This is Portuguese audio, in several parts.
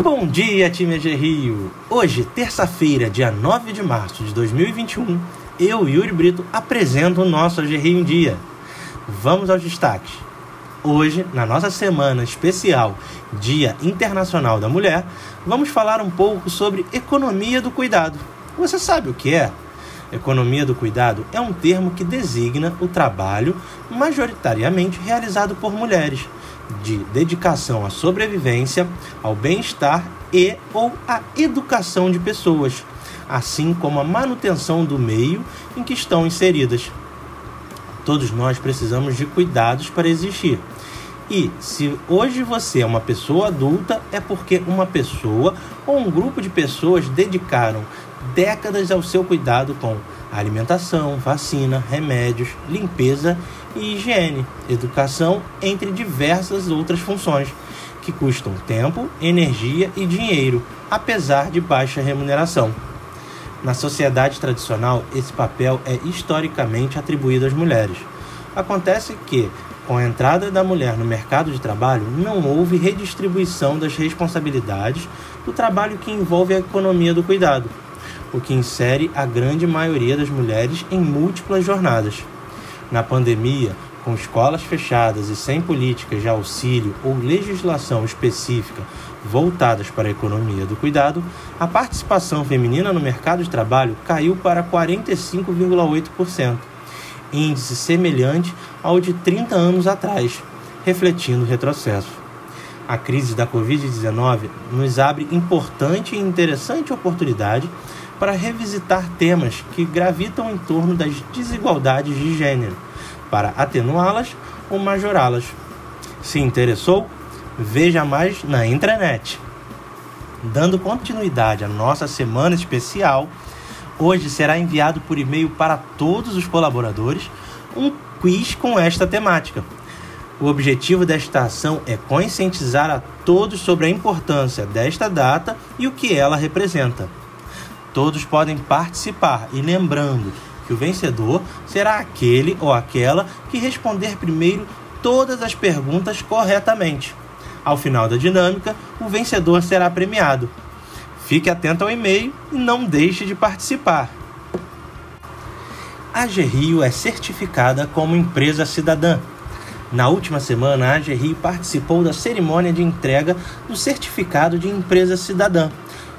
Bom dia, time AG Rio! Hoje, terça-feira, dia 9 de março de 2021, eu, Yuri Brito, apresento o nosso Rio em Dia. Vamos aos destaques. Hoje, na nossa semana especial Dia Internacional da Mulher, vamos falar um pouco sobre economia do cuidado. Você sabe o que é? Economia do cuidado é um termo que designa o trabalho majoritariamente realizado por mulheres, de dedicação à sobrevivência, ao bem-estar e ou à educação de pessoas, assim como a manutenção do meio em que estão inseridas. Todos nós precisamos de cuidados para existir. E se hoje você é uma pessoa adulta, é porque uma pessoa ou um grupo de pessoas dedicaram décadas ao seu cuidado com alimentação, vacina, remédios, limpeza e higiene, educação, entre diversas outras funções que custam tempo, energia e dinheiro, apesar de baixa remuneração. Na sociedade tradicional, esse papel é historicamente atribuído às mulheres. Acontece que, com a entrada da mulher no mercado de trabalho, não houve redistribuição das responsabilidades do trabalho que envolve a economia do cuidado o que insere a grande maioria das mulheres em múltiplas jornadas. Na pandemia, com escolas fechadas e sem políticas de auxílio ou legislação específica voltadas para a economia do cuidado, a participação feminina no mercado de trabalho caiu para 45,8%, índice semelhante ao de 30 anos atrás, refletindo o retrocesso. A crise da Covid-19 nos abre importante e interessante oportunidade para revisitar temas que gravitam em torno das desigualdades de gênero, para atenuá-las ou majorá-las. Se interessou? Veja mais na intranet. Dando continuidade à nossa semana especial, hoje será enviado por e-mail para todos os colaboradores um quiz com esta temática. O objetivo desta ação é conscientizar a todos sobre a importância desta data e o que ela representa. Todos podem participar e lembrando que o vencedor será aquele ou aquela que responder primeiro todas as perguntas corretamente. Ao final da dinâmica, o vencedor será premiado. Fique atento ao e-mail e não deixe de participar. A Gerrio é certificada como empresa cidadã. Na última semana, a Gerrio participou da cerimônia de entrega do certificado de empresa cidadã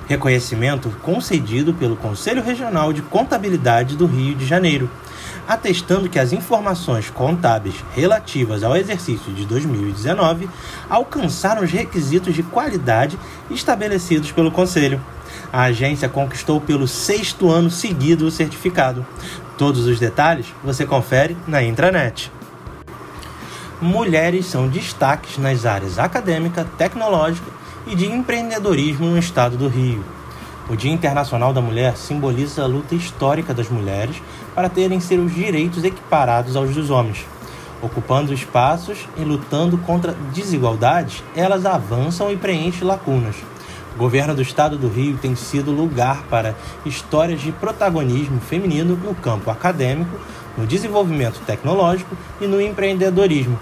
reconhecimento concedido pelo Conselho Regional de Contabilidade do Rio de Janeiro, atestando que as informações contábeis relativas ao exercício de 2019 alcançaram os requisitos de qualidade estabelecidos pelo Conselho. A agência conquistou pelo sexto ano seguido o certificado. Todos os detalhes você confere na intranet. Mulheres são destaques nas áreas acadêmica, tecnológica e de empreendedorismo no estado do Rio. O Dia Internacional da Mulher simboliza a luta histórica das mulheres para terem seus direitos equiparados aos dos homens. Ocupando espaços e lutando contra desigualdades, elas avançam e preenchem lacunas. O governo do estado do Rio tem sido lugar para histórias de protagonismo feminino no campo acadêmico, no desenvolvimento tecnológico e no empreendedorismo.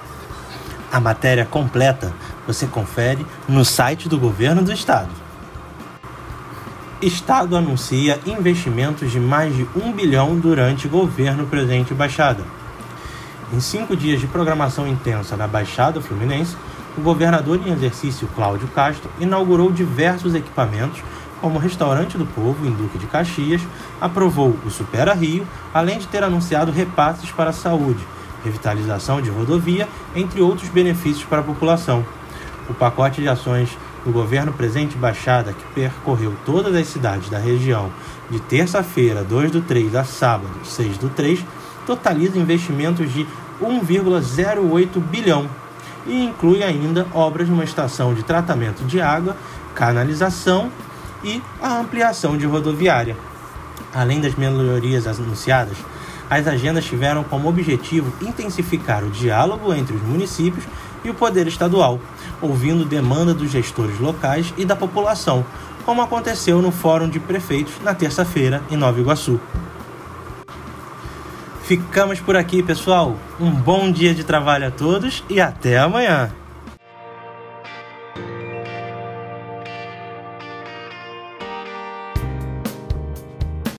A matéria completa você confere no site do governo do estado. Estado anuncia investimentos de mais de um bilhão durante governo Presidente Baixada. Em cinco dias de programação intensa na Baixada Fluminense, o governador em exercício Cláudio Castro inaugurou diversos equipamentos, como o Restaurante do Povo, em Duque de Caxias, aprovou o Supera Rio, além de ter anunciado repasses para a saúde, revitalização de rodovia, entre outros benefícios para a população o pacote de ações do governo presente Baixada, que percorreu todas as cidades da região de terça-feira, 2 do 3 a sábado, 6 do 3, totaliza investimentos de 1,08 bilhão e inclui ainda obras numa estação de tratamento de água, canalização e a ampliação de rodoviária. Além das melhorias anunciadas, as agendas tiveram como objetivo intensificar o diálogo entre os municípios e o poder estadual, ouvindo demanda dos gestores locais e da população, como aconteceu no Fórum de Prefeitos na terça-feira em Nova Iguaçu. Ficamos por aqui, pessoal. Um bom dia de trabalho a todos e até amanhã!